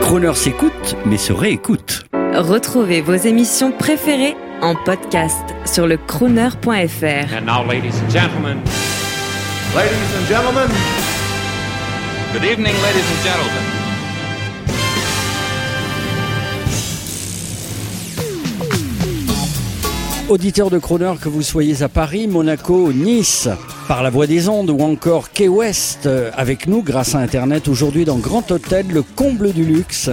Croner s'écoute, mais se réécoute. Retrouvez vos émissions préférées en podcast sur le crooner.fr. And now, ladies and gentlemen, Ladies and gentlemen, good evening, ladies and gentlemen. Auditeurs de Croner, que vous soyez à Paris, Monaco, Nice, par la voie des ondes ou encore Key West, euh, avec nous grâce à Internet aujourd'hui dans Grand Hôtel, le comble du luxe.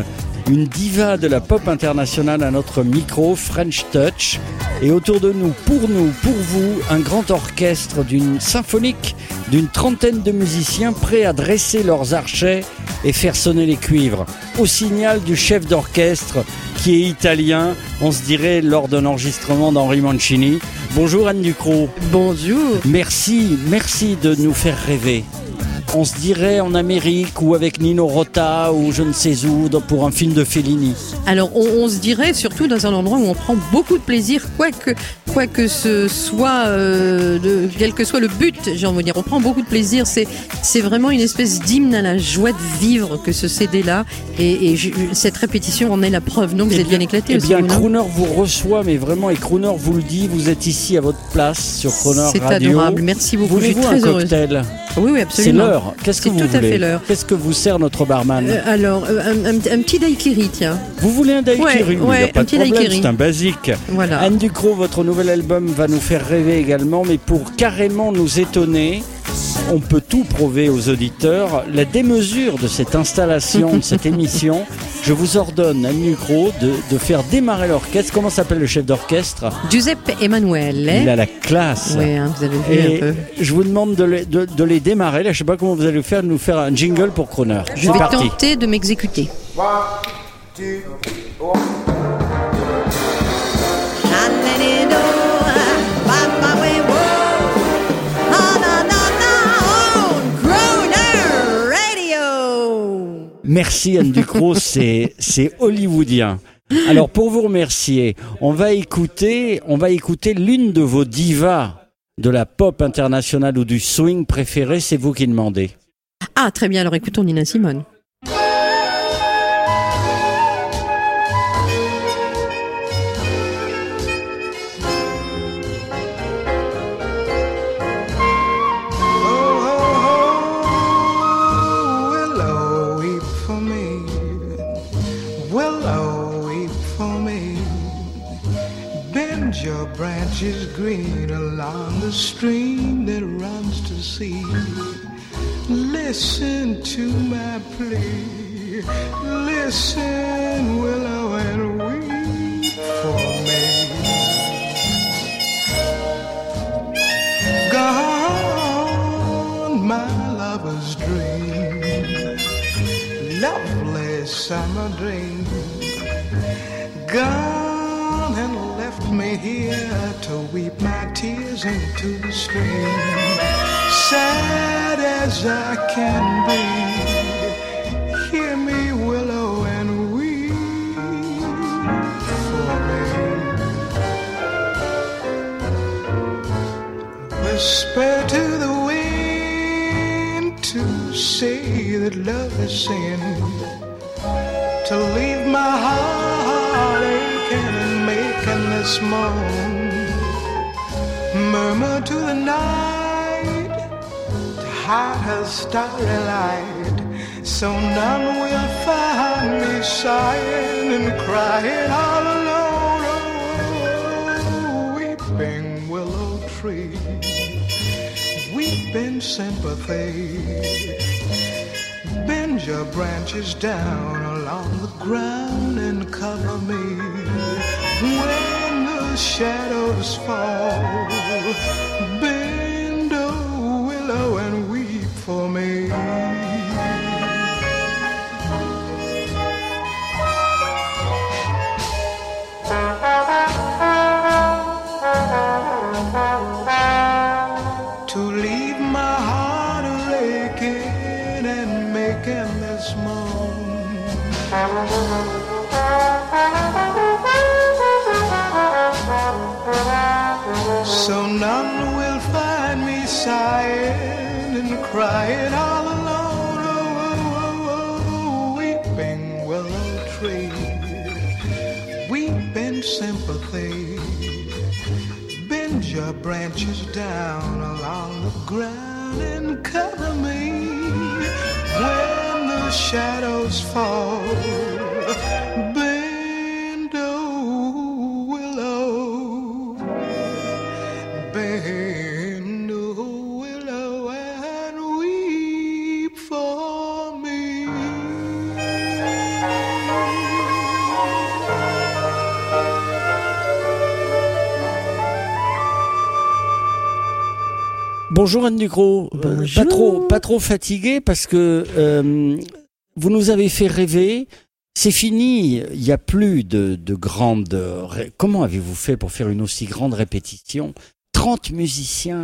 Une diva de la pop internationale à notre micro, French Touch. Et autour de nous, pour nous, pour vous, un grand orchestre d'une symphonique d'une trentaine de musiciens prêts à dresser leurs archets et faire sonner les cuivres. Au signal du chef d'orchestre qui est italien, on se dirait lors d'un enregistrement d'Henri Mancini. Bonjour Anne Ducrot. Bonjour. Merci, merci de nous faire rêver. On se dirait en Amérique ou avec Nino Rota ou je ne sais où pour un film de Fellini. Alors, on, on se dirait surtout dans un endroit où on prend beaucoup de plaisir, quoi que, quoi que ce soit, euh, de- quel que soit le but, j'ai envie de dire. On prend beaucoup de plaisir. C'est, c'est vraiment une espèce d'hymne à la joie de vivre que ce CD-là. Et, et je- cette répétition en est la preuve. Donc, vous êtes bien éclaté Eh aussi. bien, vous, Crooner vous reçoit, mais vraiment, et Crooner vous le dit, vous êtes ici à votre place sur Crooner C'est Radio. adorable. Merci beaucoup. Je suis très heureuse. cocktail Oui, oui, C'est absolument. L'heure. Qu'est-ce que vous tout à voulez fait l'heure. Qu'est-ce que vous sert notre barman Euh, alors, euh, un, un- un petit daiquiri, tiens. Vous voulez un daiquiri ouais, Il n'y a ouais, pas un de petit problème, c'est un basique. Voilà. Anne Ducrot, votre nouvel album va nous faire rêver également, mais pour carrément nous étonner, on peut tout prouver aux auditeurs. La démesure de cette installation, de cette émission, je vous ordonne, Anne Ducrot, de, de faire démarrer l'orchestre. Comment s'appelle le chef d'orchestre? Giuseppe Emanuele. Il a la classe. Ouais, hein, vous avez vu un Et peu. je vous demande de les, de- de les démarrer. Là, je sais pas comment vous allez faire, de nous faire un jingle pour Croner. Je vais parti. tenter de m'exécuter. one, two, one. Merci Anne Ducrot, c'est c'est hollywoodien. Alors pour vous remercier, on va écouter, on va écouter l'une de vos divas de la pop internationale ou du swing préféré, c'est vous qui demandez. Ah, très bien. Alors écoutons Nina Simone. Branches green along the stream that runs to sea. Listen to my plea. Listen, willow, and weep for me. Gone, my lover's dream, lovely summer dream. Gone me here to weep my tears into the stream. Sad as I can be, hear me, willow, and weep for me. Whisper to the wind to say that love is sin. To leave moan. Murmur to the night to hide her starry light. So none will find me sighing and crying all alone. Oh, weeping willow tree weep in sympathy. Bend your branches down along the ground and cover me. The shadows fall, bend crying all alone, oh, oh, oh, oh weeping willow tree, weeping sympathy. Bend your branches down along the ground and cover me when the shadows fall Bonjour Anne Ducrot. Euh, Bonjour. pas trop, pas trop fatigué parce que euh, vous nous avez fait rêver. C'est fini. Il n'y a plus de, de grandes. Comment avez-vous fait pour faire une aussi grande répétition? 30 musiciens.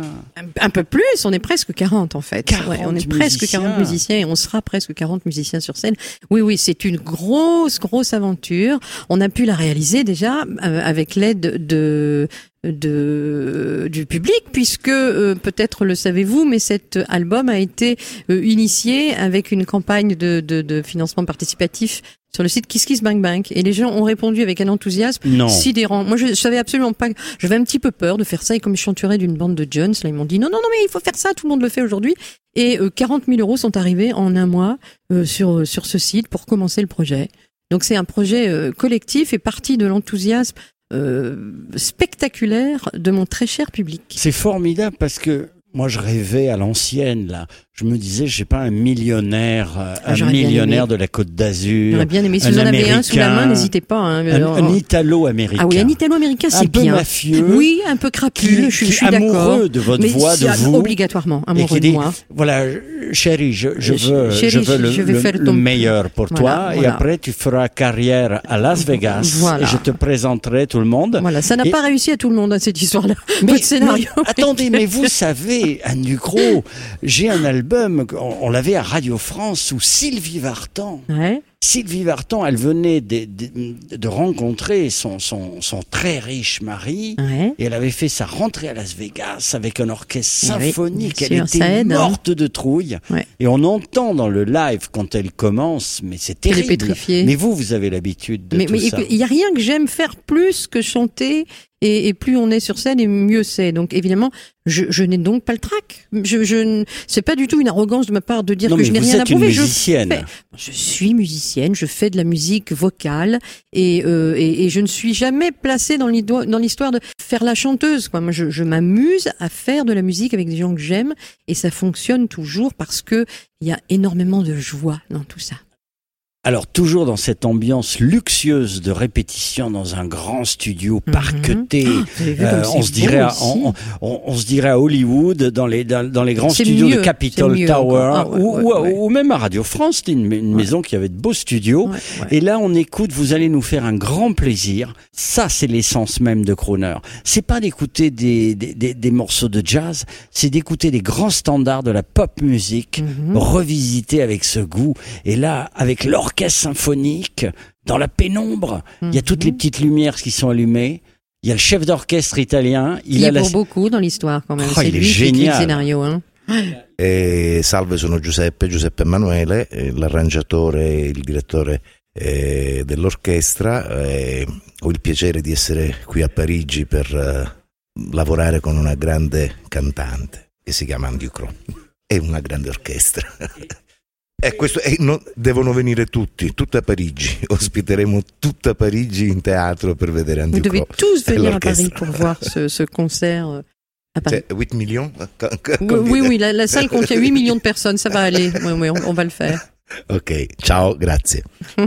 Un, peu plus, on est presque 40 en fait. 40 Ouais, on est presque musiciens. 40 musiciens et on sera presque 40 musiciens sur scène. Oui, oui, c'est une grosse, grosse aventure. On a pu la réaliser déjà euh, avec l'aide de de du public puisque euh, peut-être le savez-vous mais cet album a été euh, initié avec une campagne de, de, de financement participatif sur le site Kiss Kiss Bang Bang et les gens ont répondu avec un enthousiasme Non. sidérant. Moi, je savais absolument pas. J'avais un petit peu peur de faire ça et comme je chanterais d'une bande de Jones, là, ils m'ont dit non, non, non, mais il faut faire ça. Tout le monde le fait aujourd'hui. Et euh, 40 000 euros sont arrivés en un mois euh, sur sur ce site pour commencer le projet. Donc c'est un projet euh, collectif et parti de l'enthousiasme euh, spectaculaire de mon très cher public. C'est formidable parce que moi je rêvais à l'ancienne là. Je me disais, j'ai pas un millionnaire, euh, Ah, un millionnaire de la Côte d'Azur, J'aurais bien aimé. Si un vous en avez un sous la main, n'hésitez pas. hein. un, Alors, un Italo-américain. ah oui, un italo-américain, un c'est peu bien. mafieux. Oui, un peu qui, crapule. je, qui je suis d'accord. amoureux de votre Mais voix, de si- vous. obligatoirement et amoureux qui de dit, moi. voilà, chérie, je, je veux, chérie, je veux le, je vais le- faire le ton- meilleur pour Voilà, toi, et après tu feras carrière à Las Vegas, Voilà. et je te présenterai tout le monde. Voilà, ça n'a Et- pas réussi à tout le monde, hein, cette histoire-là. Mais- scénario. attendez, mais vous savez, Anne Ducrot, j'ai un album, on, l'avait à Radio France, où Sylvie Vartan. Sylvie Vartan, elle venait de, de- de rencontrer son, son, son très riche mari. Ouais. Et elle avait fait sa rentrée à Las Vegas avec un orchestre Eh oui, symphonique. elle était aide, hein. morte de trouille. Ouais. Et on entend dans le live quand elle commence, mais c'est terrible. Mais vous, vous avez l'habitude de Mais tout mais ça. il y a rien que j'aime faire plus que chanter. Et, et plus on est sur scène, et mieux c'est. Donc évidemment, je, je n'ai donc pas le trac. Je, je, c'est pas du tout une arrogance de ma part de dire Non, que je n'ai rien à prouver. Je musicienne. fais- Je suis musicienne, je fais de la musique vocale et, euh, et, et je ne suis jamais placée dans l'histo- dans l'histoire de faire la chanteuse. Moi, je, je m'amuse à faire de la musique avec des gens que j'aime et ça fonctionne toujours parce que il y a énormément de joie dans tout ça. Alors toujours dans cette ambiance luxueuse de répétition dans un grand studio Mhm. parqueté, vu euh, on se dirait, à, on, on- on se dirait à Hollywood, dans les dans, dans les grands studios mieux, de Capitol Tower. Ah ouais, ou, ouais, ou- ouais. ou même à Radio France, c'était une, une maison qui avait de beaux studios. Et là, on écoute, vous allez nous faire un grand plaisir. Ça, c'est l'essence même de Croner. C'est pas d'écouter des, des, des- des morceaux de jazz, c'est d'écouter des grands standards de la pop musique, Mhm. revisités avec ce goût. Et là, avec l'orchestre symphonique, dans la pénombre, il y a toutes les Mhm. petites lumières qui sont allumées. Il y a le chef d'orchestre italien. Il Il a est la... pour beaucoup dans l'histoire quand même. Oh, c'est lui qui écrit le génial. scénario. Hein. Eh, salve, sono Giuseppe, Giuseppe Emanuele, eh, l'arrangiatore e il direttore eh, dell'orchestra. eh, ho il piacere di essere qui a Parigi per eh, lavorare con una grande cantante che si chiama Andy Crow e una grande orchestra. E questo, e no- devono venire tutti, tutta Parigi. Ospiteremo tutta Parigi in teatro per vedere Vous Andy devez Crow. tous et venir à Paris pour voir ce, ce concert euh, à Paris. Cioè, 8 millions? Oui, oui, oui, la, la salle contient 8 millions de personnes, ça va aller. Oui, oui, on, on va le faire. Ok, ciao, grazie.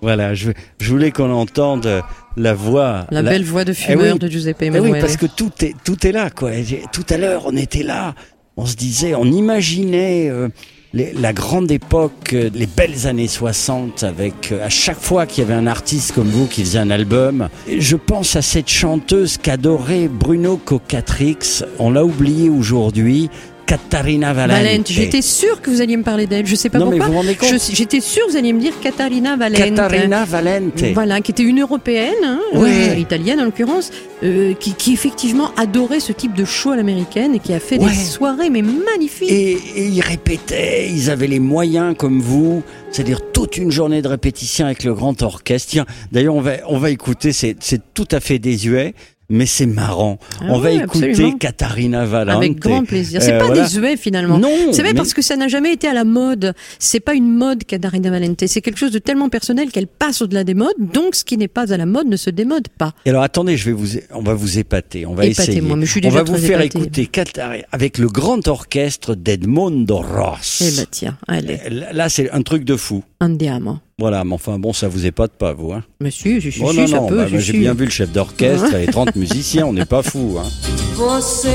Voilà, je, je voulais qu'on entende la voix. La belle voix de fumeur Eh oui. de Giuseppe Eh oui, Emanuele. parce que tout est, tout est là, quoi. Tout à l'heure, on était là, on se disait, on imaginait euh, la grande époque, euh, les belles années 60, avec euh, à chaque fois qu'il y avait un artiste comme vous qui faisait un album. Je pense à cette chanteuse qu'adorait Bruno Cocatrix. On l'a oublié aujourd'hui. Katharina Valente. Valente. J'étais sûre que vous alliez me parler d'elle. Je sais pas Non, pourquoi. vous vous rendez compte Je- J'étais sûre que vous alliez me dire Katharina Valente. Katharina Valente. Voilà, qui était une européenne, hein, Ouais. euh, italienne en l'occurrence, euh, qui, qui effectivement adorait ce type de show à l'américaine et qui a fait Ouais. des soirées mais magnifiques. Et, et ils répétaient, ils avaient les moyens comme vous, c'est-à-dire toute une journée de répétition avec le grand orchestre. Tiens, d'ailleurs, on va, on va écouter, c'est tout à fait désuet, mais c'est marrant. Ah on va écouter absolument. Katharina Valente. Avec grand plaisir. C'est Euh, pas voilà. désuet finalement. Non, C'est vrai mais- parce que ça n'a jamais été à la mode. C'est pas une mode Katharina Valente. C'est quelque chose de tellement personnel qu'elle passe au-delà des modes. Donc ce qui n'est pas à la mode ne se démode pas. Et alors attendez, je vais vous, on va vous épater, on va essayer. Épatez-moi, mais je suis on déjà va vous faire épatée. écouter Katharina avec le grand orchestre d'Edmondo Ross. Eh ben tiens, allez, Là, là, c'est un truc de fou. andiamo. Voilà, mais enfin bon, ça vous épate pas, vous. Hein. Monsieur, je suis Oh sûr, non, ça non, peut. bah, bah, j'ai bien vu le chef d'orchestre et 30 musiciens, on n'est pas fou. Hein. Você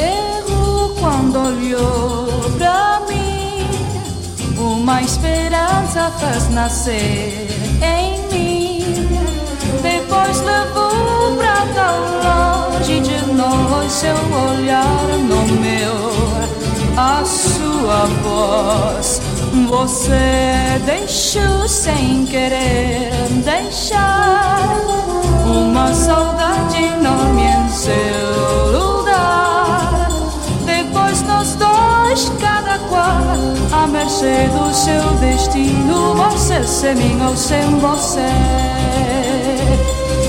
errou quando olhou pra mim. Uma esperança fez nascer em mim. Depois levou pra tão longe de nós seu olhar nomeou a sua voz. Você deixou sem querer deixar uma saudade enorme em seu lugar. Depois nós dois, cada qual, à mercê do seu destino. Você sem mim ou sem você.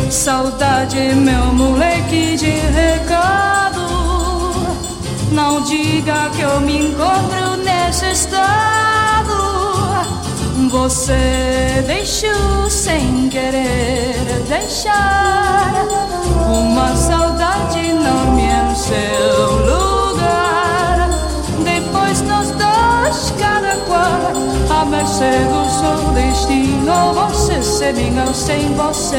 Saudade, meu moleque de recado. Não diga que eu me encontro nesse estado. Você deixou sem querer deixar uma saudade enorme em seu lugar. Depois nós dois, cada qual, à mercê do seu destino. Você sem mim ou sem você.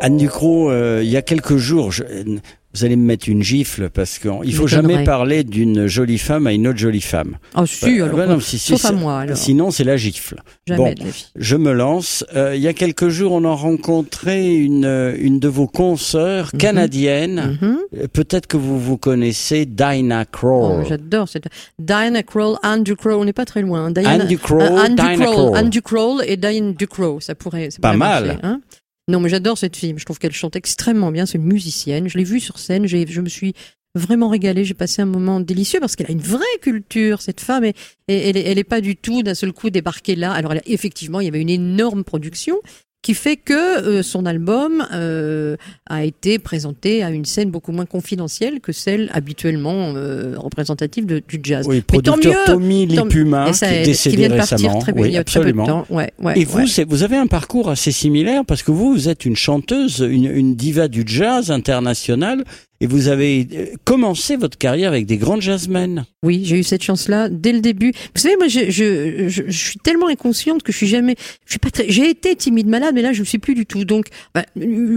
Anne Ducrot, euh, il y a quelques jours, je- vous allez me mettre une gifle parce qu'il faut jamais parler d'une jolie femme à une autre jolie femme. Ah si, Bah, alors, bah non, si, si, sauf à moi alors. Sinon, c'est la gifle. Jamais bon. Je me lance. Euh, il y a quelques jours, on a rencontré une, euh, une de vos consoeurs Mhm. canadiennes. Mhm. Euh, Peut-être que vous vous connaissez, Dinah Oh, Kroll. J'adore cette Diana Kroll, Anne Ducrot, on n'est pas très loin. Diana, Anne Ducrot, Euh, Anne Dinah Ducrot, Kroll. Et Diane Ducrot, ça pourrait, ça Pas pourrait mal. marcher, hein. Non, mais j'adore cette fille. Je trouve qu'elle chante extrêmement bien. C'est une musicienne. Je l'ai vue sur scène. Je me suis vraiment régalée. J'ai passé un moment délicieux parce qu'elle a une vraie culture, cette femme. Et, et elle, est- elle est pas du tout d'un seul coup débarquée là. Alors, effectivement, il y avait une énorme production qui fait que euh, son album euh, a été présenté à une scène beaucoup moins confidentielle que celle habituellement euh, représentative de- du jazz. Oui, Mais tant producteur mieux. Tommy Lipuma, qui est décédé vient de récemment. partir très, oui, il y a très peu de absolument. temps. Ouais, ouais, Et vous, ouais. vous avez un parcours assez similaire parce que vous, vous êtes une chanteuse, une, une diva du jazz international et vous avez euh, commencé votre carrière avec des grandes jazzmen. Oui, j'ai eu cette chance-là dès le début. Vous savez, moi, je, je, je, suis tellement inconsciente que je suis jamais, je suis pas très, j'ai été timide malade, mais là, je ne suis plus du tout. Donc, bah,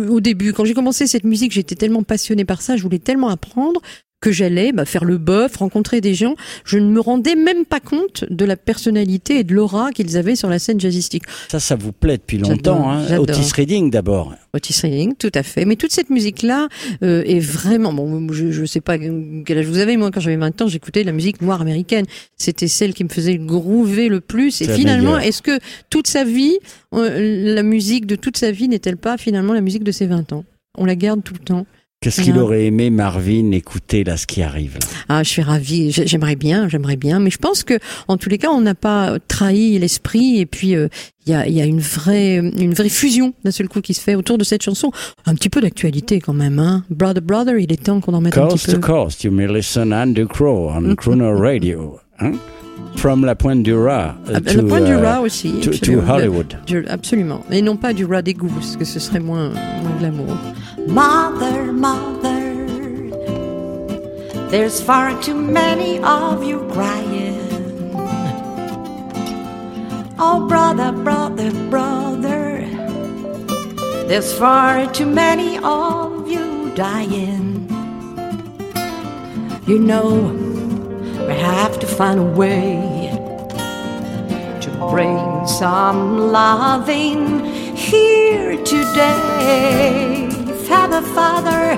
au début, quand j'ai commencé cette musique, j'étais tellement passionnée par ça, je voulais tellement apprendre que j'allais bah, faire le bœuf, rencontrer des gens. Je ne me rendais même pas compte de la personnalité et de l'aura qu'ils avaient sur la scène jazzistique. Ça, ça vous plaît depuis longtemps. Hein. Otis Reading d'abord. Otis Redding, tout à fait. Mais toute cette musique-là euh, est vraiment... Bon, je ne sais pas quel âge vous avez. Moi, quand j'avais 20 ans, j'écoutais la musique noire américaine. C'était celle qui me faisait groover le plus. Et finalement, est-ce que toute sa vie, euh, la musique de toute sa vie n'est-elle pas finalement la musique de ses 20 ans? On la garde tout le temps. Qu'est-ce qu'il aurait aimé, Marvin, écouter là ce qui arrive là? Ah, je suis ravie. J'ai- J'aimerais bien, j'aimerais bien. Mais je pense que, en tous les cas, on n'a pas trahi l'esprit. Et puis, euh, il y, a, il y a une vraie, une vraie fusion d'un seul coup qui se fait autour de cette chanson. Un petit peu d'actualité quand même. Hein. Brother, brother, il est temps qu'on en mette un Coast petit to peu. coast, you may listen Andrew Crow on Crooner Radio. Hein? From la Pointe du Raz uh, to, le point du uh, rat aussi. to, to. Hollywood. Absolument. Et non pas du rat d'égout, parce que ce serait moins, moins glamour. Mother, mother, there's far too many of you crying. Oh, brother, brother, brother, there's far too many of you dying. You know, we have to find a way to bring some loving here today. Father, Father,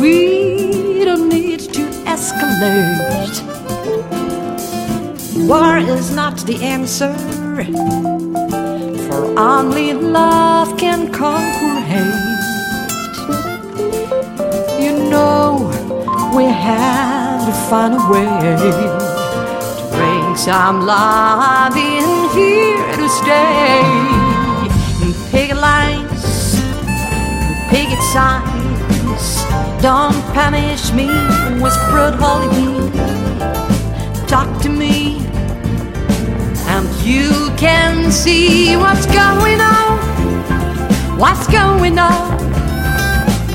we don't need to escalate. War is not the answer, for only love can conquer hate. You know, we have to find a way to bring some love in here to stay. Picket lines, picket signs, don't punish me with brutality. Talk to me, and you can see what's going on. What's going on?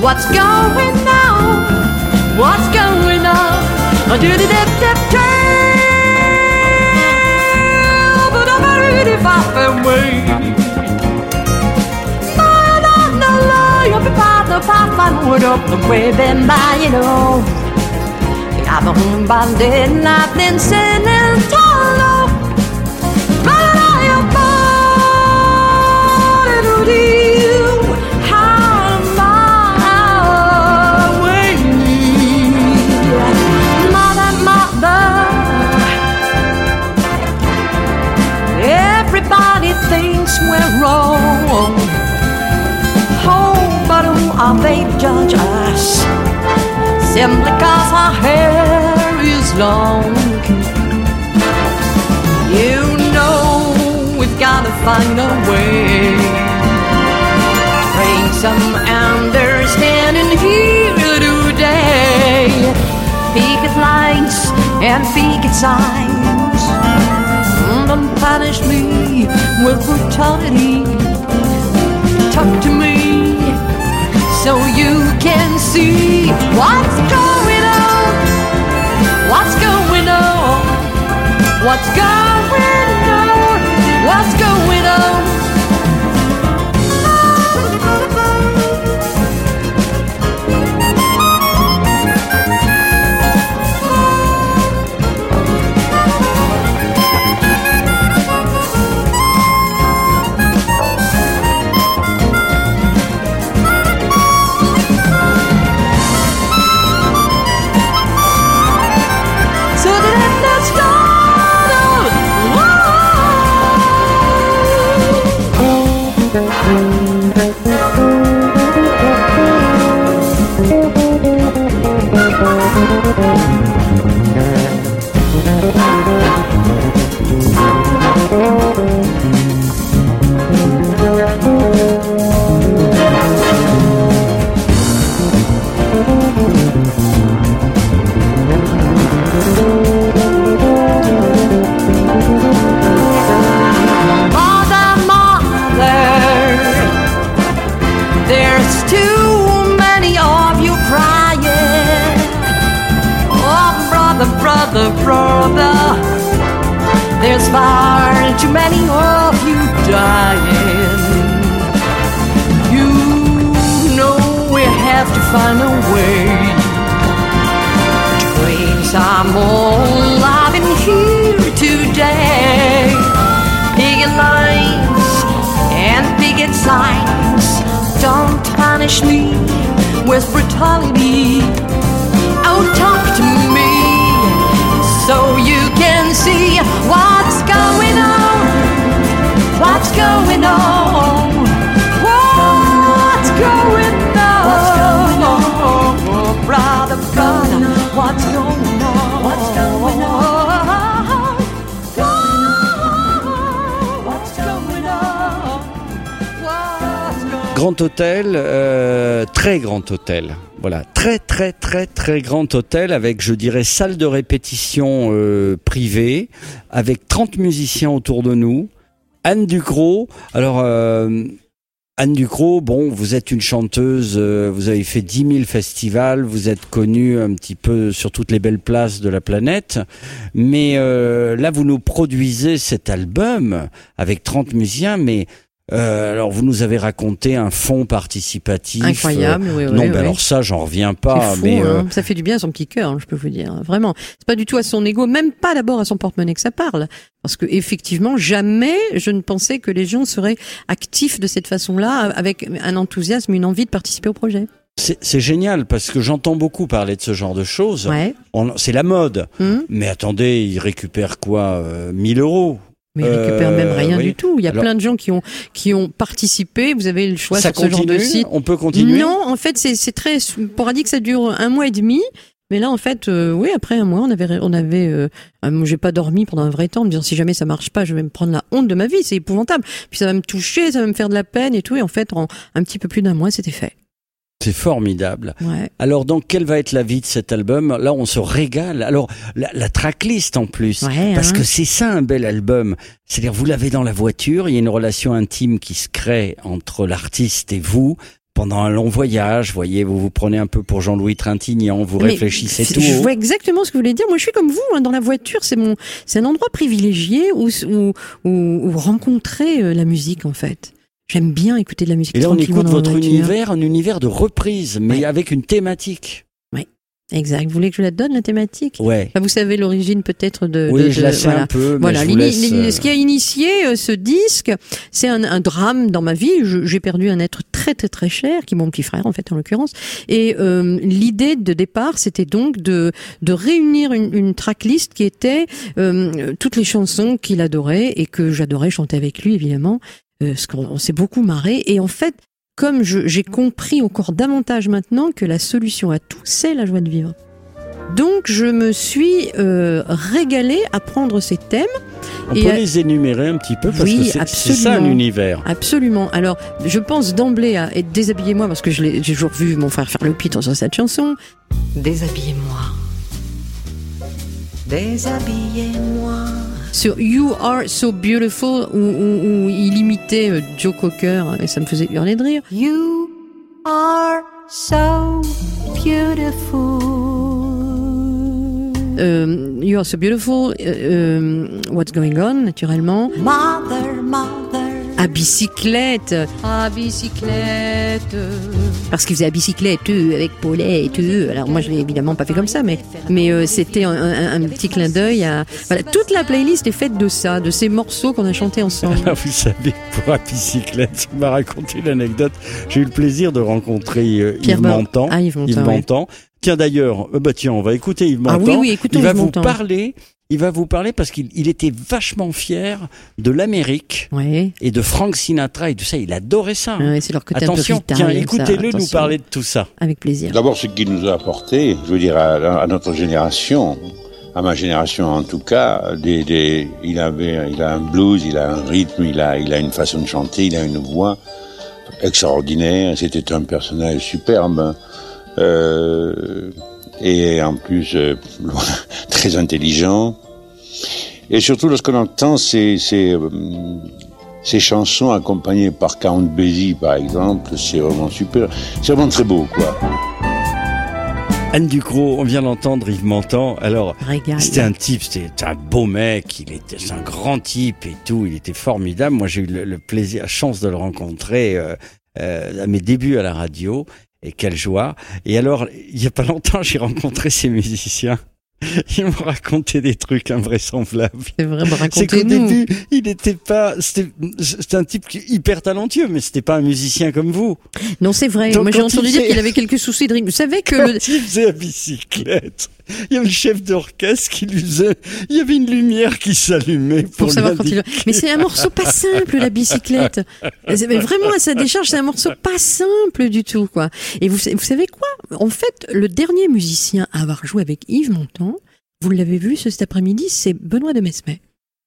What's going on? What's going on? I do the dip dip tail, but I'm already far away. the pop and wood up the crib and buy it all. I've been banded and I've been sinning tall. But I am falling to you. How am my way. Mother, mother. Everybody thinks we're wrong. Are they to judge us? Simply cause our hair is long. You know we've gotta find a way. Bring some understanding here today. Picket lines and picket signs. Don't punish me with brutality. Talk to me so you can see what's going on. What's going on? What's going on? What's going on? Going on? What's going on? What's going on? Oh, brother, brother, what's going on? What's going on? What's going on? What's going Grand hôtel, euh, très grand hôtel. Voilà, très très très très grand hôtel avec, je dirais, salle de répétition euh, privée, avec 30 musiciens autour de nous. Anne Ducrot, alors euh, Anne Ducrot, bon, vous êtes une chanteuse, euh, vous avez fait 10 000 festivals, vous êtes connue un petit peu sur toutes les belles places de la planète, mais euh, là vous nous produisez cet album avec 30 musiciens, mais euh, alors vous nous avez raconté un fonds participatif. Incroyable, oui, euh, oui, non, oui. ben alors ça, j'en reviens pas. Fou, mais euh, hein. ça fait du bien à son petit cœur, hein, je peux vous dire. Vraiment, c'est pas du tout à son ego, même pas d'abord à son porte-monnaie que ça parle, parce que effectivement, jamais je ne pensais que les gens seraient actifs de cette façon-là, avec un enthousiasme, une envie de participer au projet. c'est génial parce que j'entends beaucoup parler de ce genre de choses. Ouais. C'est la mode. Hum. Mais attendez, ils récupèrent quoi euh, 1000 euros? Mais ils récupèrent même Euh, rien oui. du tout. Il y a Alors- plein de gens qui ont qui ont participé. Vous avez le choix Ça sur ce genre continue de site. On peut continuer Non, en fait, c'est c'est très. On a dit que ça dure un mois et demi. Mais là, en fait, euh, oui, après un mois, on avait, on avait, euh, j'ai pas dormi pendant un vrai temps, en me disant si jamais ça marche pas, je vais me prendre la honte de ma vie, c'est épouvantable. Puis ça va me toucher, ça va me faire de la peine et tout. Et en fait, en un petit peu plus d'un mois, c'était fait. C'est formidable. Ouais. Alors, donc, quelle va être la vie de cet album Là, on se régale. Alors, la, la tracklist en plus. Ouais, Parce hein. que c'est ça un bel album. C'est-à-dire, vous l'avez dans la voiture, il y a une relation intime qui se crée entre l'artiste et vous. Pendant un long voyage, vous voyez, vous vous prenez un peu pour Jean-Louis Trintignant, vous Mais réfléchissez tout Je haut. vois exactement ce que vous voulez dire. Moi, je suis comme vous hein, dans la voiture. C'est mon, c'est un endroit privilégié où, où, où, où rencontrer euh, la musique en fait. J'aime bien écouter de la musique. Et là, on écoute votre univers, un univers de reprise, mais Ouais. avec une thématique. Exact. Vous voulez que je la donne la thématique? Ouais. Enfin, Vous savez l'origine peut-être de. Oui, de- je de- la sais voilà. un peu, mais Voilà, je vous laisse, euh, ce qui a initié euh, ce disque, c'est un, un drame dans ma vie. J'ai perdu un être très très très cher, qui est mon petit frère en fait en l'occurrence. Et euh, l'idée de départ, c'était donc de de réunir une, une tracklist qui était euh, toutes les chansons qu'il adorait et que j'adorais chanter avec lui évidemment. Euh, parce qu'on on s'est beaucoup marré. Et en fait, comme j'ai compris encore davantage maintenant que la solution à tout, c'est la joie de vivre. Donc je me suis euh, régalée à prendre ces thèmes. On Et peut à- les énumérer un petit peu parce Oui, que c'est- ça un absolument. univers. Absolument. Alors, je pense d'emblée à être déshabillez-moi parce que je l'ai- j'ai toujours vu mon frère faire le pitre sur cette chanson. Déshabillez-moi. Déshabillez-moi. Sur You Are So Beautiful, où, où- où il imitait euh, Joe Cocker, et ça me faisait hurler de rire. You are so beautiful. Euh, you Are So Beautiful, euh, What's Going On, naturellement. Mother. À bicyclette. À bicyclette. Parce qu'il faisait à bicyclette avec Paulette. euh. Alors moi je l'ai évidemment pas fait comme ça, mais mais euh, c'était un, un- un petit clin d'œil à. Voilà, toute la playlist est faite de ça, de ces morceaux qu'on a chantés ensemble. Alors, vous savez, pour la bicyclette, il m'a raconté une anecdote. J'ai eu le plaisir de rencontrer euh, Yves Montand. Ah, Yves Montand, Yves ouais. Montand. Tiens d'ailleurs, euh, bah tiens, on va écouter Yves Ah Montand. oui, oui, écoutons il va Yves vous Montand. parler. Il va vous parler parce qu'il il était vachement fier de l'Amérique et de Frank Sinatra et tout ça. Il adorait ça. ouais, c'est leur côté Attention, un peu tiens, vital, ça, écoutez-le nous parler de tout ça. Avec plaisir. D'abord, ce qu'il nous a apporté, je veux dire, à, à notre génération, à ma génération en tout cas, des, des, il avait, il a un blues, il a un rythme, il a, il a une façon de chanter, il a une voix extraordinaire. C'était un personnage superbe. Euh, et en plus euh, très intelligent. Et surtout lorsqu'on entend ces, ces, euh, ces chansons accompagnées par Count Basie, par exemple, c'est vraiment super. C'est vraiment très beau, quoi. Anne Ducrot, on vient d'entendre Yves Montand. Alors. C'était un type, c'était un beau mec, il était c'est un grand type et tout, il était formidable. Moi, j'ai eu le, le plaisir, la chance de le rencontrer euh, euh, à mes débuts à la radio. Et quelle joie. Et alors, il y a pas longtemps, j'ai rencontré ces musiciens. Il me racontait des trucs invraisemblables. C'est vrai, bah, C'est qu'au début, il n'était pas. C'était un type hyper talentueux, mais c'était pas un musicien comme vous. Non, c'est vrai. Donc, Moi, j'ai entendu dire qu'il avait quelques soucis de rythme. Vous savez que Quand le, il faisait la bicyclette, il y avait le chef d'orchestre qui lui faisait. Il y avait une lumière qui s'allumait pour, pour savoir quand il. Mais c'est un morceau pas simple, la bicyclette. C'est- mais vraiment, à sa décharge, c'est un morceau pas simple du tout, quoi. Et vous, vous savez quoi? En fait, le dernier musicien à avoir joué avec Yves Montand, vous l'avez vu ce- cet après-midi, c'est Benoît de Mesmet.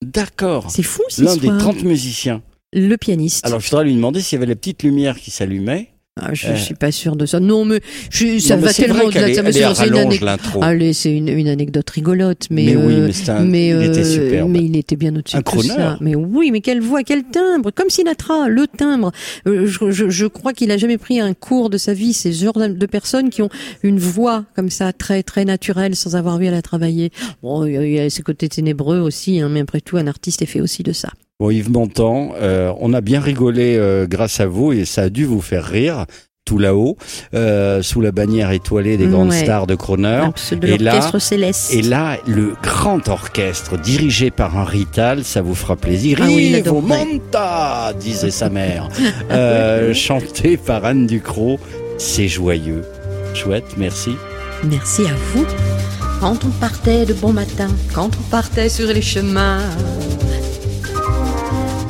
D'accord. C'est fou, cette L'un des histoire. 30 musiciens. Le pianiste. Alors, je voudrais lui demander s'il y avait la petite lumière qui s'allumait. Ah, je Euh. suis pas sûr de ça. Non, mais je, ça Non, mais va tellement au-delà de ça. c'est une anecdote- l'intro. Allez, c'est une, une anecdote rigolote, mais, Mais oui, euh, mais c'est un- mais, il était euh, superbe. Mais il était bien au-dessus de tout ça. Mais oui, mais quelle voix, quel timbre, comme Sinatra, le timbre. Je, je, je crois qu'il a jamais pris un cours de sa vie. Ces genres de personnes qui ont une voix comme ça très très naturelle sans avoir vu à la travailler. Bon, il y a- il y a ses côtés ténébreux aussi, hein, mais après tout, un artiste est fait aussi de ça. Bon, Yves Montand, euh, on a bien rigolé euh, grâce à vous et ça a dû vous faire rire tout là-haut, euh, sous la bannière étoilée des grandes Ouais. stars de Croner. Et là- l'orchestre céleste. Et là, le grand orchestre dirigé par un Rital, ça vous fera plaisir. Ah oui, Ivo. Monta, disait sa mère. Euh, chanté par Anne Ducrot, c'est joyeux. Chouette, merci. Merci à vous. Quand on partait de bon matin, quand on partait sur les chemins,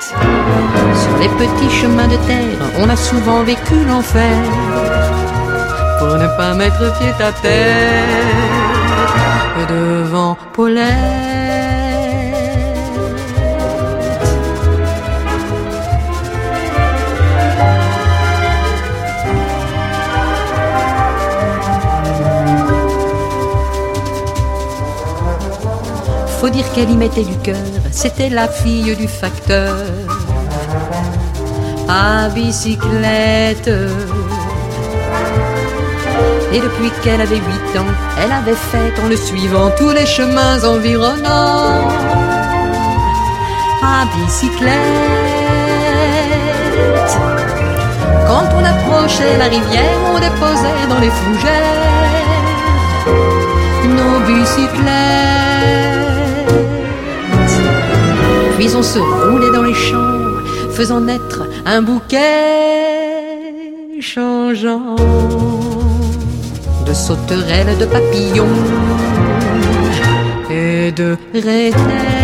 Sur les petits chemins de terre, on a souvent vécu l'enfer. Pour ne pas mettre pied à terre devant Paulette. Faut dire qu'elle y mettait du cœur, c'était la fille du facteur. À bicyclette. Et depuis qu'elle avait huit ans, elle avait fait en le suivant tous les chemins environnants. À bicyclette. Quand on approchait la rivière, on déposait dans les fougères nos bicyclettes. Puis on se roulait dans les champs, faisant naître un bouquet changeant de sauterelles, de papillons et de rainettes.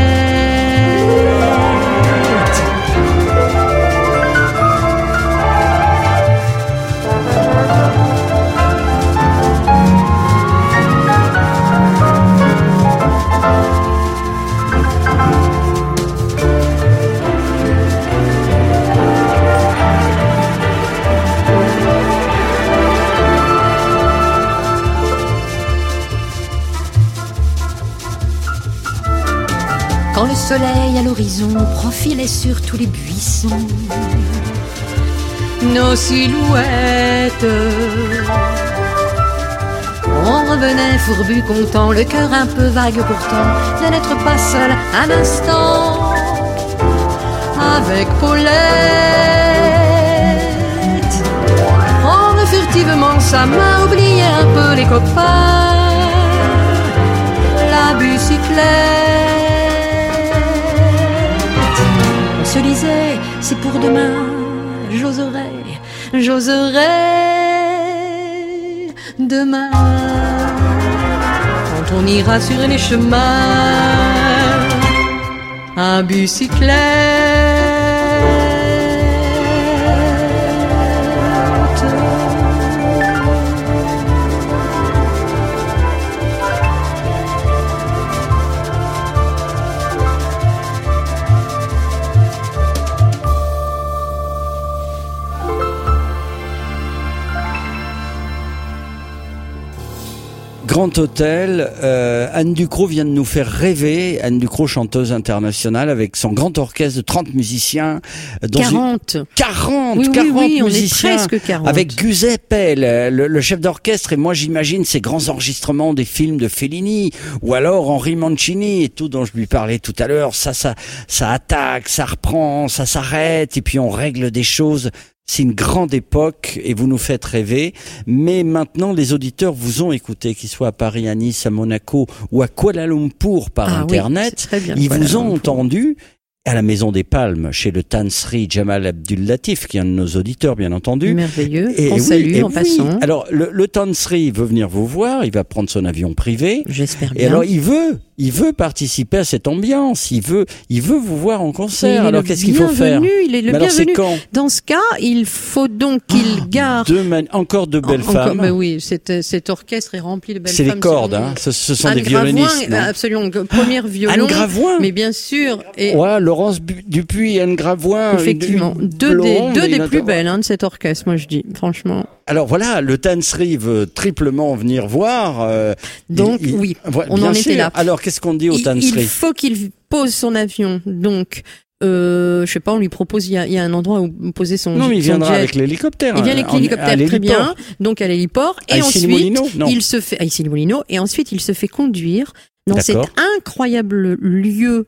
Soleil à l'horizon profilait sur tous les buissons, nos silhouettes. On revenait fourbu, content, le cœur un peu vague pourtant, de n'être pas seul un instant avec Paulette. Prendre furtivement sa main, oublier un peu les copains, la bicyclette. C'est pour demain, j'oserai, j'oserai demain. Quand on ira sur les chemins à bicyclette. Grand Hôtel. Euh, Anne Ducrot vient de nous faire rêver. Anne Ducrot, chanteuse internationale, avec son grand orchestre de 30 musiciens. euh, Dans une- 40. 40, Oui, oui, 40 oui, on est musiciens. presque 40. Avec Giuseppe, le- le chef d'orchestre. Et moi, j'imagine ces grands enregistrements des films de Fellini. Ou alors Henri Mancini et tout dont je lui parlais tout à l'heure. Ça, ça, ça attaque, ça reprend, ça s'arrête. Et puis on règle des choses. C'est une grande époque et vous nous faites rêver. Mais maintenant, les auditeurs vous ont écouté, qu'ils soient à Paris, à Nice, à Monaco ou à Kuala Lumpur par Ah Internet. bien, Ils Kuala vous ont Lumpur. entendu à la Maison des Palmes, chez le Tansri Jamal Abdul Latif, qui est un de nos auditeurs, bien entendu. Merveilleux. Et On oui, salue et en oui. passant. Alors, le, le Tansri veut venir vous voir, il va prendre son avion privé. J'espère Et bien. alors, il veut, il veut participer à cette ambiance, il veut, il veut vous voir en concert. Alors, qu'est-ce qu'il faut faire Il est le Mais alors, c'est bienvenu. quand Dans ce cas, il faut donc qu'il garde. Deux man- Encore de belles Encore- femmes. mais oui, cet, cet orchestre est rempli de belles C'est femmes. les cordes, hein. Ce, ce sont Anne des Gravoin, violonistes. euh, absolument. Première violon. Anne Gravoin Mais bien sûr. Et Ouais, Laurence Dupuis, Anne Gravoin. effectivement, une deux blonde des, deux des plus belles hein, de cet orchestre, moi je dis, franchement. Alors voilà, le Tansri veut triplement venir voir. euh, Donc, il- oui, on en était là. Alors qu'est-ce qu'on dit au Tansri il faut qu'il pose son avion. Donc, euh, je sais pas, on lui propose, il y a, y a un endroit où poser son Non, mais il viendra jet. avec l'hélicoptère. Il vient avec à l'hélicoptère, très bien. Donc à l'héliport. Et ensuite, il se fait, à Issy-les-Moulineaux, et ensuite il se fait conduire dans cet incroyable lieu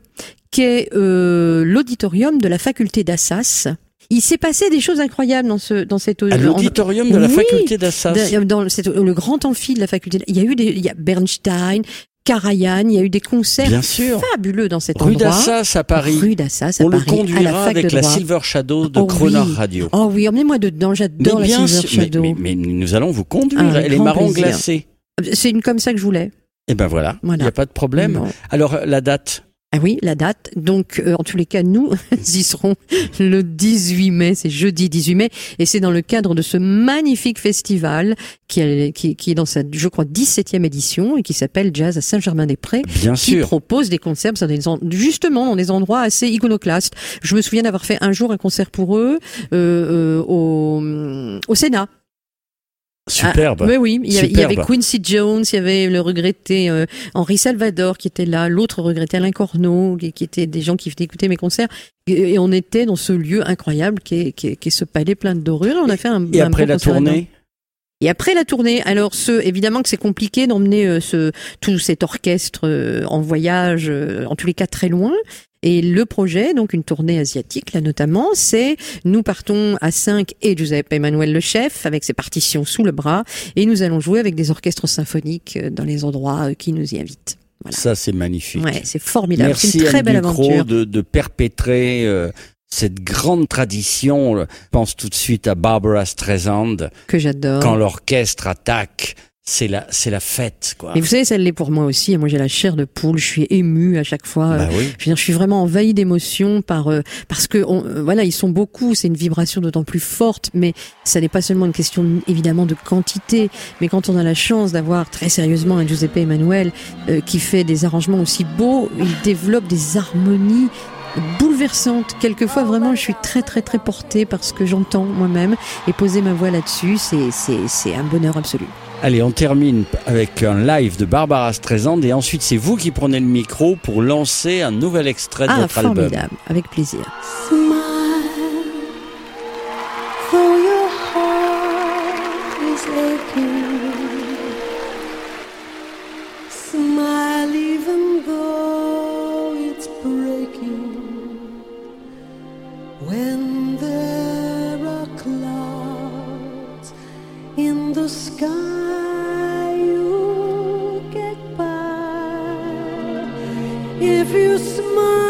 qu'est euh, l'auditorium de la faculté d'Assas. Il s'est passé des choses incroyables dans ce, dans cette À l'auditorium de la Oui, faculté d'Assas. dans, cette- le grand amphi de la faculté. Il y a eu des, il y a Bernstein, Karajan, il y a eu des concerts Bien sûr. fabuleux dans cet Rue endroit. d'Assas à Paris. Rue d'Assas à On le Paris, à la conduira fac avec de la. Silver Shadow de Oh Croner oui. Radio. Oh oui, emmenez-moi dedans, j'adore la Silver sûr, Shadow. mais- mais nous allons vous conduire. Ah, avec Elle est marron glacée. C'est une comme ça que je voulais. Et ben voilà, il Voilà. n'y a pas de problème. Alors la date? Ah oui, la date. Donc, euh, en tous les cas, nous y serons le 18 mai. C'est jeudi 18 mai. Et c'est dans le cadre de ce magnifique festival qui, est- qui, qui est dans sa, je crois, 17e édition et qui s'appelle Jazz à Saint-Germain-des-Prés. Bien qui sûr. propose des concerts dans des en- justement dans des endroits assez iconoclastes. Je me souviens d'avoir fait un jour un concert pour eux euh, euh, au, au Sénat. Superbe. Ah, mais oui, il y, avait, y. Quincy Jones, il y avait le regretté euh, Henri Salvador qui était là, l'autre regretté Alain Corneau, qui, qui étaient des gens qui venaient écouter mes concerts. Et, et on était dans ce lieu incroyable qui est, qui est, qui est ce palais plein de dorures. On a fait un Et un après la tournée Et après la tournée, alors ce, évidemment que c'est compliqué d'emmener euh, ce, tout cet orchestre euh, en voyage, euh, en tous les cas très loin. Et le projet, donc une tournée asiatique là notamment, c'est nous partons à 5 et Giuseppe Emmanuel le chef avec ses partitions sous le bras et nous allons jouer avec des orchestres symphoniques dans les endroits qui nous y invitent. Voilà. Ça, c'est magnifique. Ouais, c'est formidable, c'est Merci une très Anne belle Ducrot aventure. de, de perpétrer euh, cette grande tradition. Je pense tout de suite à Barbara Streisand. que j'adore. Quand l'orchestre attaque, c'est la, c'est la fête, quoi. Et vous savez, ça l'est pour moi aussi. Moi, j'ai la chair de poule. Je suis émue à chaque fois. Bah oui. Je veux dire, je suis vraiment envahie d'émotions par euh, parce que on, euh, voilà, ils sont beaucoup. C'est une vibration d'autant plus forte. Mais ça n'est pas seulement une question évidemment de quantité. Mais quand on a la chance d'avoir très sérieusement un Giuseppe Emmanuel euh, qui fait des arrangements aussi beaux, il développe des harmonies bouleversantes. Quelquefois, vraiment, je suis très très très portée par ce que j'entends moi-même et poser ma voix là-dessus, c'est c'est c'est un bonheur absolu. Allez, on termine avec un live de Barbara Streisand et ensuite c'est vous qui prenez le micro pour lancer un nouvel extrait de Ah, votre album. formidable, avec plaisir. If you smile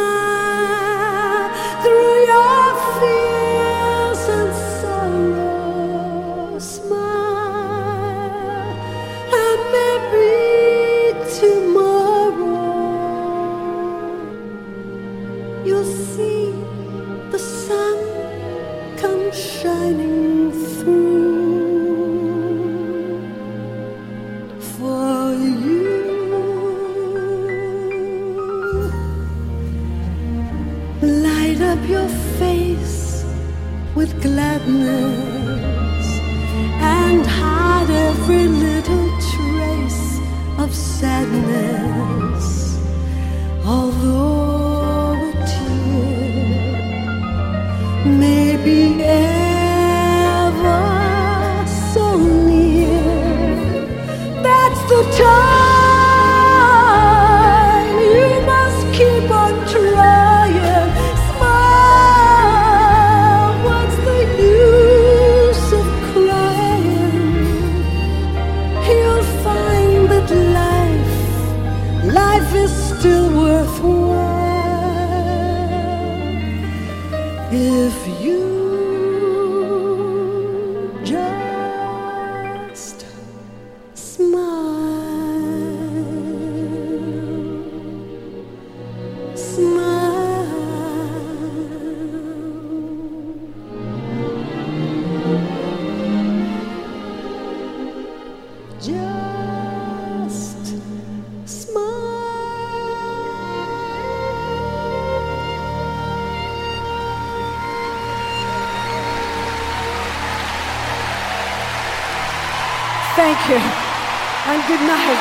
good night.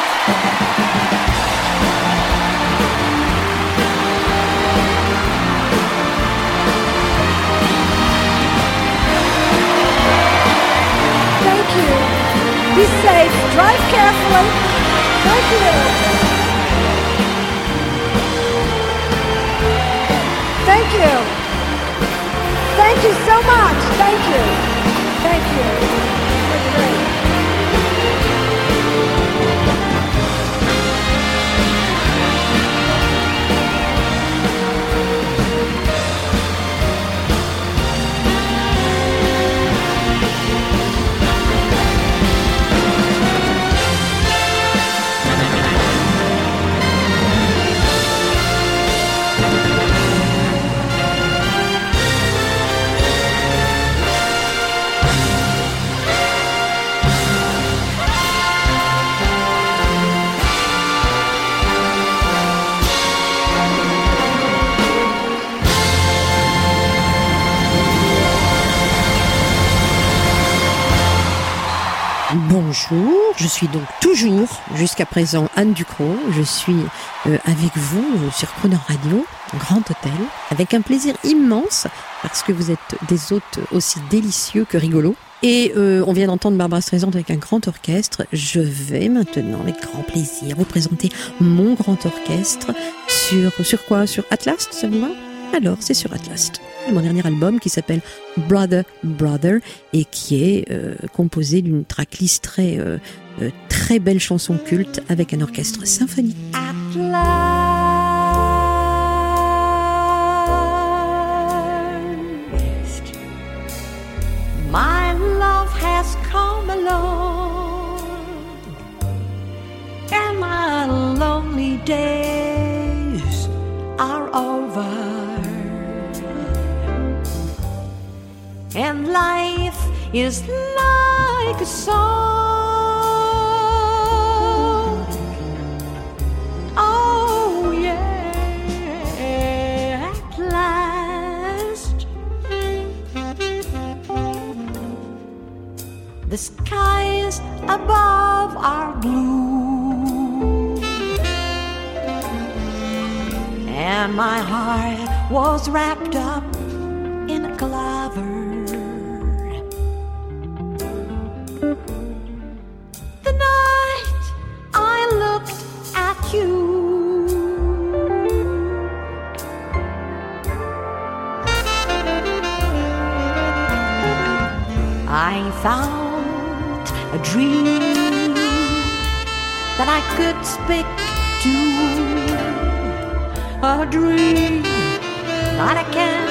Thank you. Be safe. Drive carefully. Thank you. Thank you. Thank you so much. Thank you. Bonjour, je suis donc toujours, jusqu'à présent, Anne Ducrot. Je suis euh, avec vous euh, sur Croner Radio, Grand Hôtel, avec un plaisir immense parce que vous êtes des hôtes aussi délicieux que rigolos. Et euh, on vient d'entendre Barbara Streisand avec un grand orchestre. Je vais maintenant, avec grand plaisir, vous présenter mon grand orchestre sur sur quoi? Sur Atlas, ça vous va? Alors, c'est sur Atlas. Mon dernier album qui s'appelle Brother Brother et qui est euh, composé d'une tracklist très euh, euh, très belle chanson culte avec un orchestre symphonique. At last, my love has come along, and my lonely days are over, and life is like a song. Oh yeah, at last the skies above are blue, and my heart was wrapped up in a clover. Found a dream that I could speak to, a dream that I can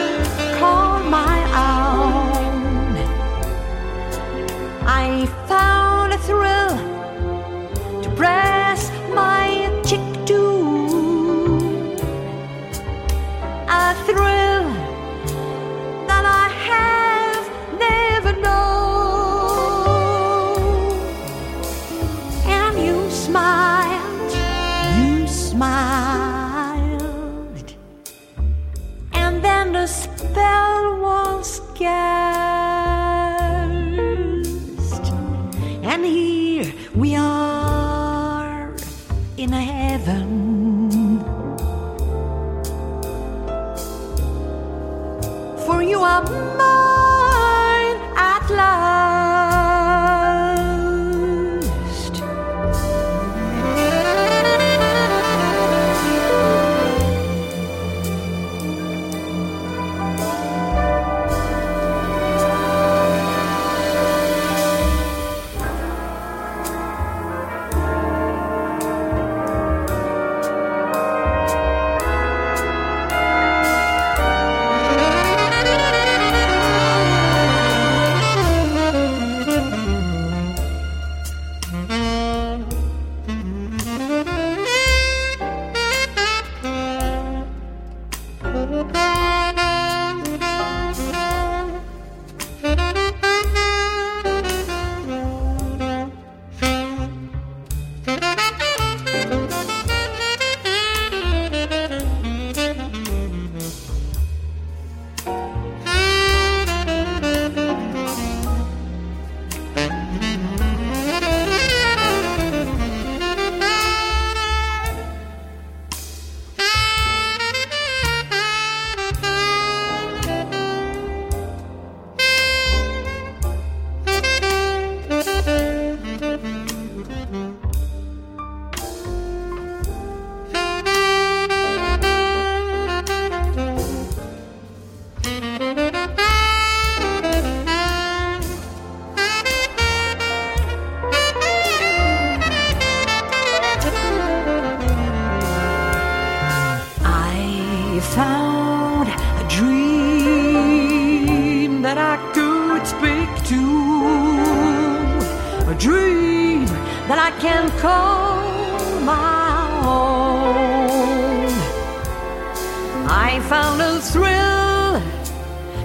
call my own. I found a thrill to press dream that I can call my own. I found a thrill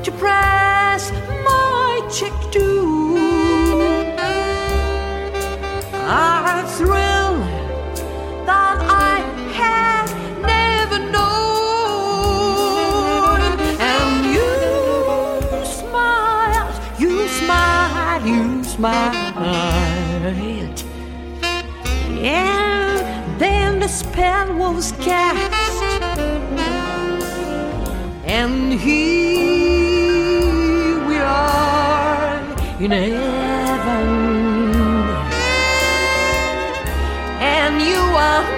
to press my cheek to, a thrill that I had never known. And you smiled, you smiled, you smiled. And then the spell was cast, and here we are in heaven. And you are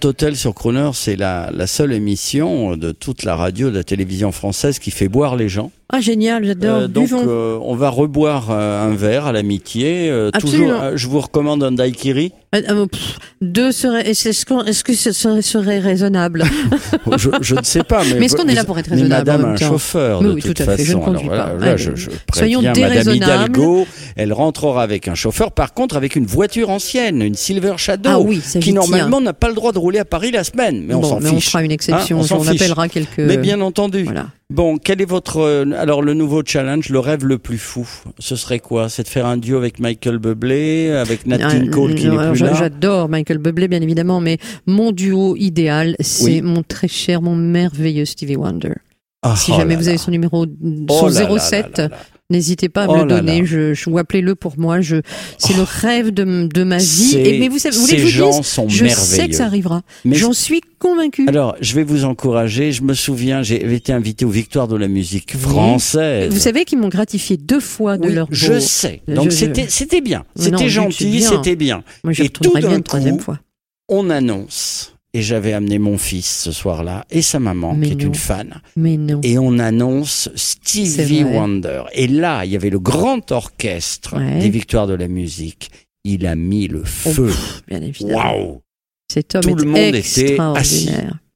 Grand sur Croner, c'est la, la seule émission de toute la radio, de la télévision française qui fait boire les gens. Ah, génial, j'adore. Euh, donc euh, on va reboire euh, un verre à l'amitié. euh, toujours, je vous recommande un daiquiri. Deux serait, est-ce est-ce que ce serait, serait raisonnable je, je ne sais pas, mais, Mais est-ce qu'on est là pour être raisonnable Madame un chauffeur Mais de oui, toute tout à fait, je ne conduis Alors, pas. là, Allez, je, je soyons Madame. Hidalgo, elle rentrera avec un chauffeur. Par contre, avec une voiture ancienne, une Silver Shadow, Ah oui, qui normalement n'a pas le droit de rouler à Paris la semaine. Mais on s'en fiche. on fera une exception, Hein, on s'en on fiche. appellera quelques- Mais bien entendu. Voilà. Bon, quel est votre euh, alors le nouveau challenge, le rêve le plus fou? Ce serait quoi? C'est de faire un duo avec Michael Bublé, avec Nat King Cole qui non, n'est alors plus là? J'adore Michael Bublé, bien évidemment, mais mon duo idéal, c'est Oui. mon très cher, mon merveilleux Stevie Wonder. Ah, si oh jamais là vous là. avez son numéro, son là là 07, là là là. N'hésitez pas à me Oh le là donner. là. Je, je, ou appelez-le pour moi. Je, c'est le rêve de, de ma vie. Et, mais vous savez, vous voulez que je vous gens dise, sont je sais que ça arrivera. Mais J'en je- suis convaincu. Alors, je vais vous encourager. Je me souviens, j'ai été invité aux Victoires de la musique française. Vous savez qu'ils m'ont gratifié deux fois de Oui, leur je beau- sais. Je- Donc je- c'était c'était bien. C'était gentil, bien. c'était bien. Moi, j'y Et tout d'un une troisième coup, fois. On annonce et j'avais amené mon fils ce soir-là et sa maman Mais qui est une fan Mais non. et on annonce Stevie. Wonder. Et là, il y avait le grand orchestre Ouais. des Victoires de la musique. Il a mis le Oh, feu. pff, bien évidemment. Waouh Cet homme Tout est le monde était assis.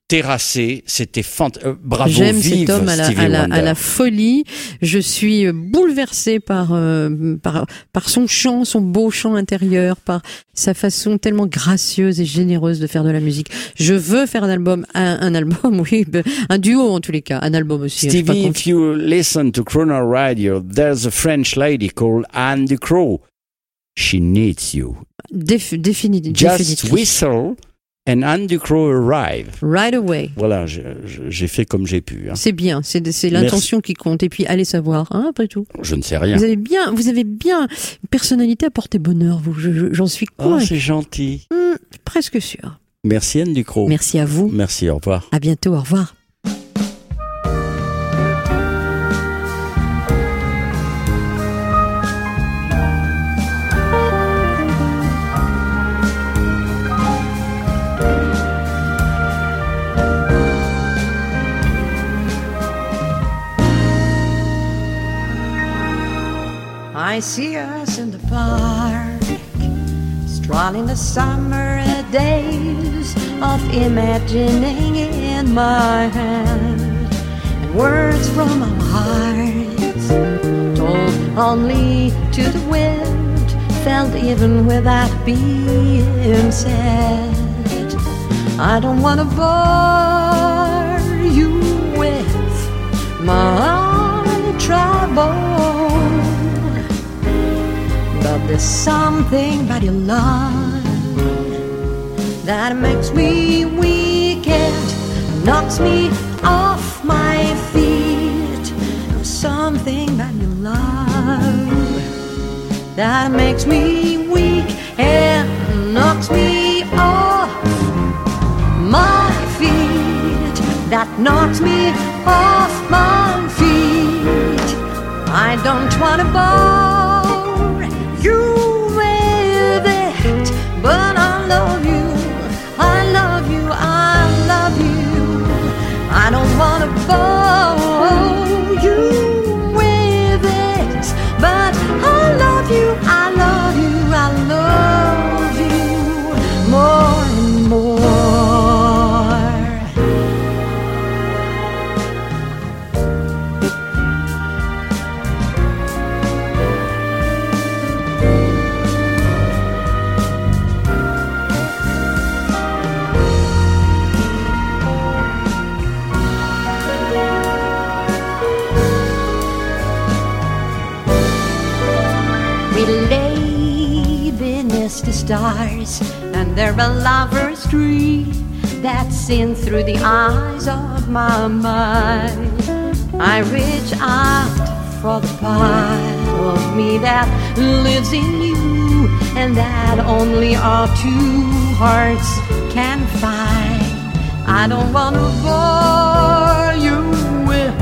Terrassé. C'était fantastique. bravo, J'aime cet homme à la, Stevie à, la, Wonder. à la folie. Je suis bouleversée par, euh, par, par son chant, son beau chant intérieur, par sa façon tellement gracieuse et généreuse de faire de la musique. Je veux faire un album, un, un album, oui, ben, un duo en tous les cas, un album aussi. Stevie, if you listen to Croner Radio, there's a French lady called Anne Ducrot. She Needs You. Déf- défini- Just whistle and Andy Crow arrive. Right away. Voilà, j'ai fait comme j'ai pu. hein. C'est bien, c'est l'intention qui compte. Et puis, allez savoir, hein, après tout. Je ne sais rien. Vous avez bien, vous avez bien une personnalité à porter bonheur, vous. je- je- J'en suis Oh, convaincue. c'est gentil. Hmm, presque sûr. Merci Anne Ducrot. Merci à vous. Merci, au revoir. À bientôt. Au revoir. I see us in the park, strolling the summer days of imagining in my hand, and words from our hearts, told only to the wind, felt even without being said. I don't want to bore you with my trouble. But there's something about your love that makes me weak and knocks me off my feet. There's something about your love that makes me weak and knocks me off my feet. That knocks me off my feet. I don't want to bore a lover's dream that's seen through the eyes of my mind. I reach out for the part of me that lives in you and that only our two hearts can find. I don't want to bore you with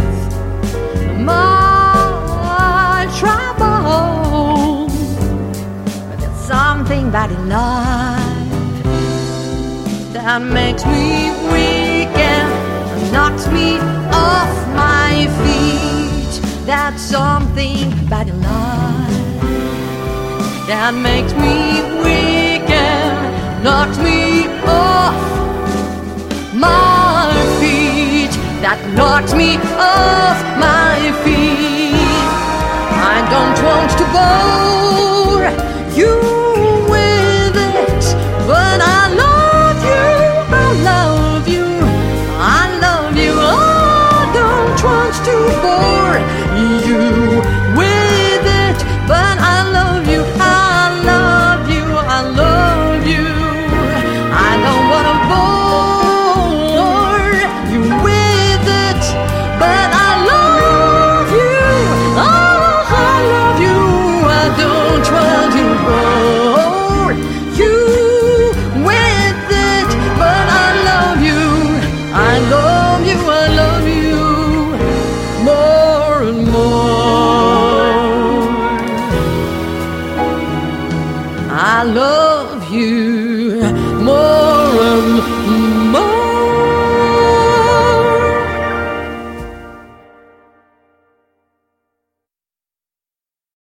my trouble. But there's something about life that makes me weak and knocks me off my feet. That's something about in life that makes me weak and knocks me off my feet. That knocks me off my feet. I don't want to go